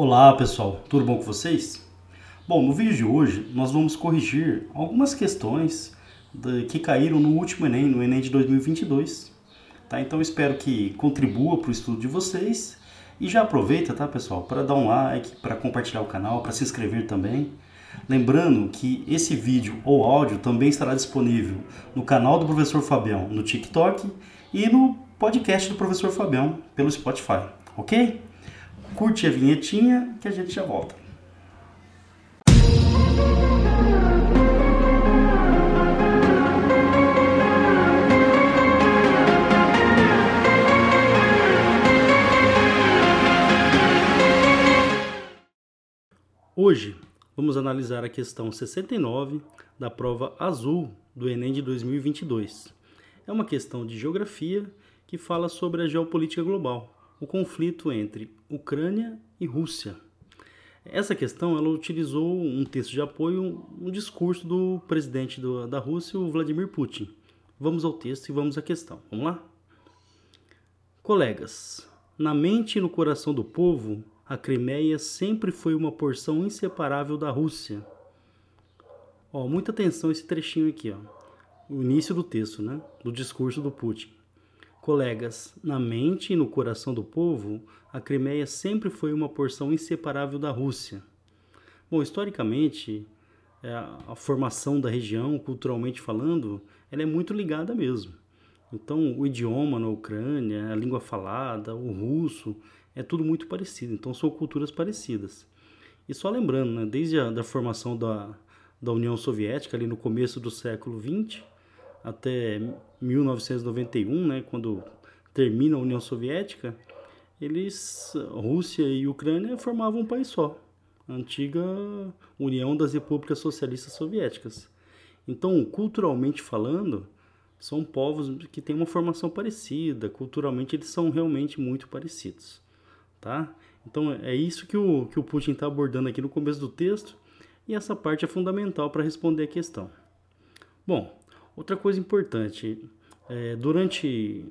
Olá pessoal, tudo bom com vocês? Bom, no vídeo de hoje nós vamos corrigir algumas questões que caíram no último Enem, no Enem de 2022. Tá? Então espero que contribua para o estudo de vocês e já aproveita, tá pessoal, para dar um like, para compartilhar o canal, para se inscrever também. Lembrando que esse vídeo ou áudio também estará disponível no canal do Professor Fabião no TikTok e no podcast do Professor Fabião pelo Spotify, ok? Curte a vinhetinha que a gente já volta. Hoje vamos analisar a questão 69 da prova azul do Enem de 2022. É uma questão de geografia que fala sobre a geopolítica global, o conflito entre Ucrânia e Rússia. Essa questão ela utilizou um texto de apoio, um discurso do presidente do, da Rússia, o Vladimir Putin. Vamos ao texto e vamos à questão. Vamos lá? Colegas, na mente e no coração do povo, a Crimeia sempre foi uma porção inseparável da Rússia. Ó, muita atenção esse trechinho aqui, ó. O início do texto, né? Do discurso do Putin. Colegas, na mente e no coração do povo, a Crimeia sempre foi uma porção inseparável da Rússia. Bom, historicamente, é, a formação da região, culturalmente falando, ela é muito ligada mesmo. Então, o idioma na Ucrânia, a língua falada, o russo, é tudo muito parecido. Então, são culturas parecidas. E só lembrando, né, desde a da formação da, da União Soviética, ali no começo do século XX, até 1991, né, quando termina a União Soviética, eles, Rússia e Ucrânia, formavam um país só, a antiga União das Repúblicas Socialistas Soviéticas. Então, culturalmente falando, são povos que têm uma formação parecida, culturalmente eles são realmente muito parecidos, tá? Então é isso que o, que o Putin está abordando aqui no começo do texto e essa parte é fundamental para responder a questão. Bom, outra coisa importante, é, durante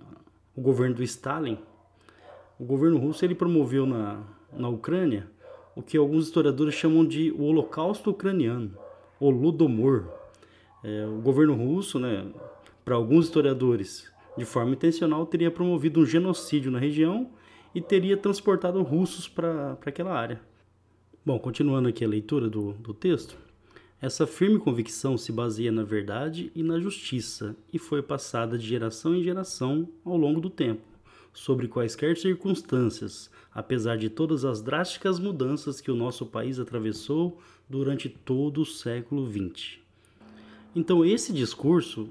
o governo do Stalin, o governo russo ele promoveu na, na Ucrânia o que alguns historiadores chamam de o Holocausto Ucraniano, o Ludomor. É, o governo russo, né, para alguns historiadores, de forma intencional, teria promovido um genocídio na região e teria transportado russos para aquela área. Bom, continuando aqui a leitura do, do texto, essa firme convicção se baseia na verdade e na justiça e foi passada de geração em geração ao longo do tempo, sobre quaisquer circunstâncias, apesar de todas as drásticas mudanças que o nosso país atravessou durante todo o século XX. Então, esse discurso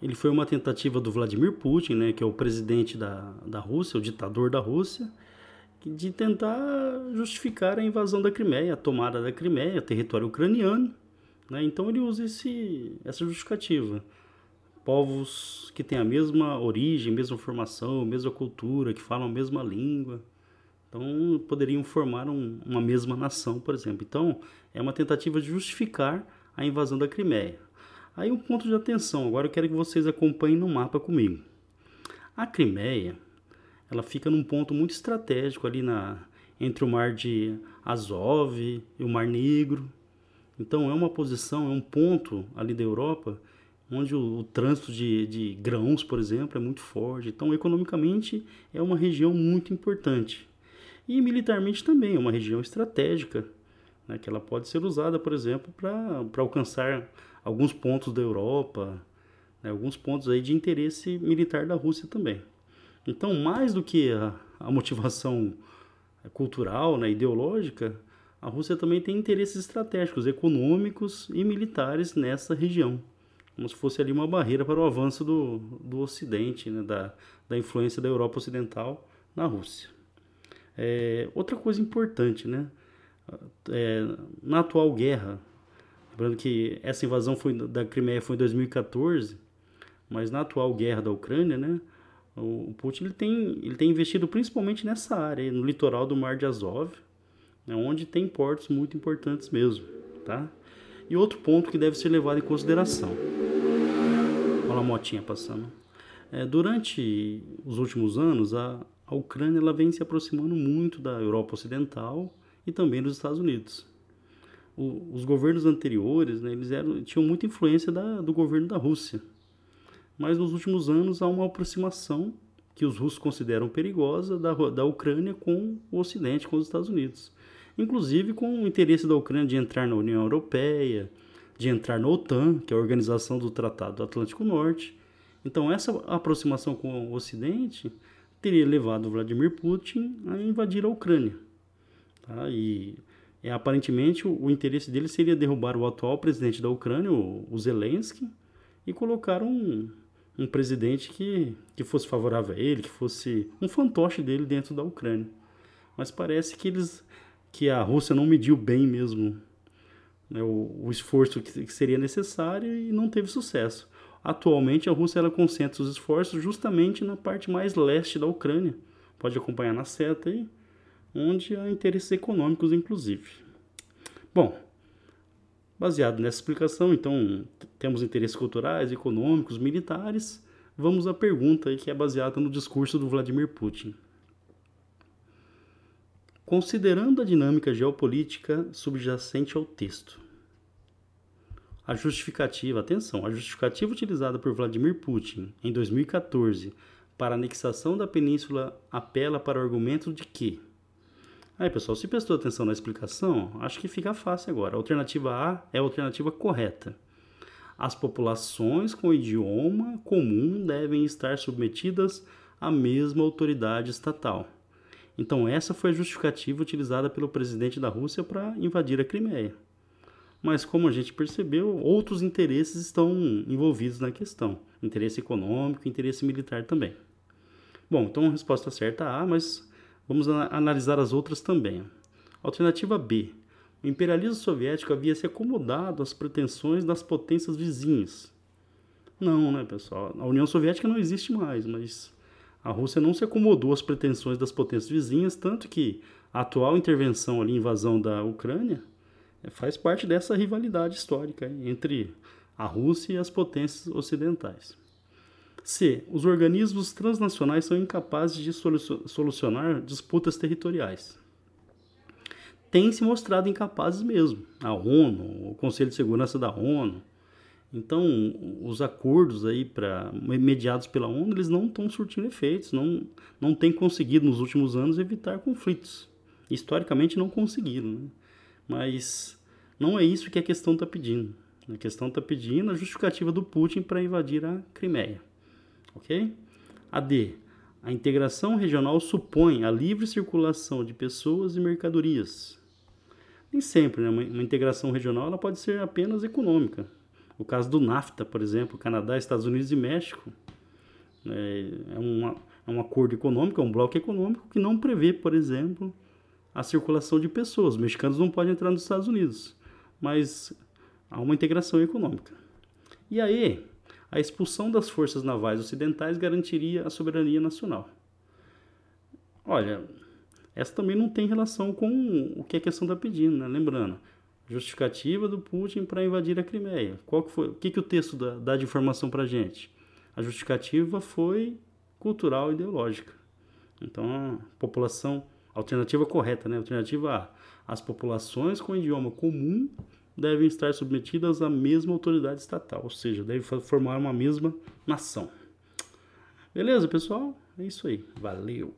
ele foi uma tentativa do Vladimir Putin, né, que é o presidente da, da Rússia, o ditador da Rússia, de tentar justificar a invasão da Crimeia, a tomada da Crimeia, território ucraniano. Né? Então ele usa esse, essa justificativa. Povos que têm a mesma origem, mesma formação, mesma cultura, que falam a mesma língua. Então poderiam formar um, uma mesma nação, por exemplo. Então é uma tentativa de justificar a invasão da Crimeia. Aí um ponto de atenção, agora eu quero que vocês acompanhem no mapa comigo. A Crimeia, ela fica num ponto muito estratégico ali na entre o mar de Azov e o Mar Negro. Então é uma posição, é um ponto ali da Europa onde o, o trânsito de, de grãos, por exemplo, é muito forte. Então, economicamente, é uma região muito importante. E militarmente também, é uma região estratégica, né, que ela pode ser usada, por exemplo, para alcançar alguns pontos da Europa, né, alguns pontos aí de interesse militar da Rússia também. Então, mais do que a, a motivação cultural, né, ideológica, a Rússia também tem interesses estratégicos, econômicos e militares nessa região, como se fosse ali uma barreira para o avanço do, do Ocidente, né, da, da influência da Europa Ocidental na Rússia. É, outra coisa importante, né, é, na atual guerra Lembrando que essa invasão foi, da Crimeia foi em 2014, mas na atual guerra da Ucrânia, né, o Putin ele tem, ele tem investido principalmente nessa área, no litoral do Mar de Azov, né, onde tem portos muito importantes mesmo. Tá? E outro ponto que deve ser levado em consideração. Olha a motinha passando. É, durante os últimos anos, a, a Ucrânia ela vem se aproximando muito da Europa Ocidental e também nos Estados Unidos. O, os governos anteriores, né, eles eram, tinham muita influência da, do governo da Rússia. Mas nos últimos anos há uma aproximação que os russos consideram perigosa da, da Ucrânia com o Ocidente, com os Estados Unidos. Inclusive com o interesse da Ucrânia de entrar na União Europeia, de entrar na OTAN, que é a organização do Tratado do Atlântico Norte. Então, essa aproximação com o Ocidente teria levado Vladimir Putin a invadir a Ucrânia. Tá? E é, aparentemente o, o, interesse dele seria derrubar o atual presidente da Ucrânia, o, o Zelensky, e colocar um, um presidente que, que fosse favorável a ele, que fosse um fantoche dele dentro da Ucrânia. Mas parece que eles que a Rússia não mediu bem mesmo né, o, o, esforço que, que, seria necessário e não teve sucesso. Atualmente a Rússia ela concentra os esforços justamente na parte mais leste da Ucrânia. Pode acompanhar na seta aí, onde há interesses econômicos inclusive. Bom, Baseado nessa explicação, então, temos interesses culturais, econômicos, militares. Vamos à pergunta que é baseada no discurso do Vladimir Putin. Considerando a dinâmica geopolítica subjacente ao texto, a justificativa, atenção, a justificativa utilizada por Vladimir Putin em 2014 para a anexação da península apela para o argumento de que Aí, pessoal, se prestou atenção na explicação, acho que fica fácil agora. A alternativa A é a alternativa correta. As populações com idioma comum devem estar submetidas à mesma autoridade estatal. Então, essa foi a justificativa utilizada pelo presidente da Rússia para invadir a Crimeia. Mas, como a gente percebeu, outros interesses estão envolvidos na questão: interesse econômico, interesse militar também. Bom, então a resposta certa A, mas Vamos analisar as outras também. Alternativa B. O imperialismo soviético havia se acomodado às pretensões das potências vizinhas. Não, né, pessoal? A União Soviética não existe mais, mas a Rússia não se acomodou às pretensões das potências vizinhas, tanto que a atual intervenção ali, invasão da Ucrânia, é, faz parte dessa rivalidade histórica entre a Rússia e as potências ocidentais. C. Os organismos transnacionais são incapazes de solucionar disputas territoriais. Tem se mostrado incapazes mesmo. A ONU, o Conselho de Segurança da ONU. Então, os acordos aí para mediados pela ONU, eles não estão surtindo efeitos, não, não têm conseguido nos últimos anos evitar conflitos. Historicamente não conseguiram, né? mas não é isso que a questão está pedindo. A questão está pedindo a justificativa do Putin para invadir a Crimeia ok? A D. A integração regional supõe a livre circulação de pessoas e mercadorias. Nem sempre, né? uma, uma integração regional ela pode ser apenas econômica. O caso do NAFTA, por exemplo, Canadá, Estados Unidos e México, é, é, uma, é um acordo econômico, é um bloco econômico que não prevê, por exemplo, a circulação de pessoas. Os mexicanos não podem entrar nos Estados Unidos, mas há uma integração econômica. E aí, a expulsão das forças navais ocidentais garantiria a soberania nacional. Olha, essa também não tem relação com o que a questão está pedindo, né? Lembrando, justificativa do Putin para invadir a Crimeia. Qual que foi? O que, que o texto dá, dá de informação para a gente? A justificativa foi cultural e ideológica. Então, a população, alternativa correta, né? Alternativa A, as populações com idioma comum devem estar submetidas à mesma autoridade estatal, ou seja, devem formar uma mesma nação. Beleza, pessoal? É isso aí. Valeu!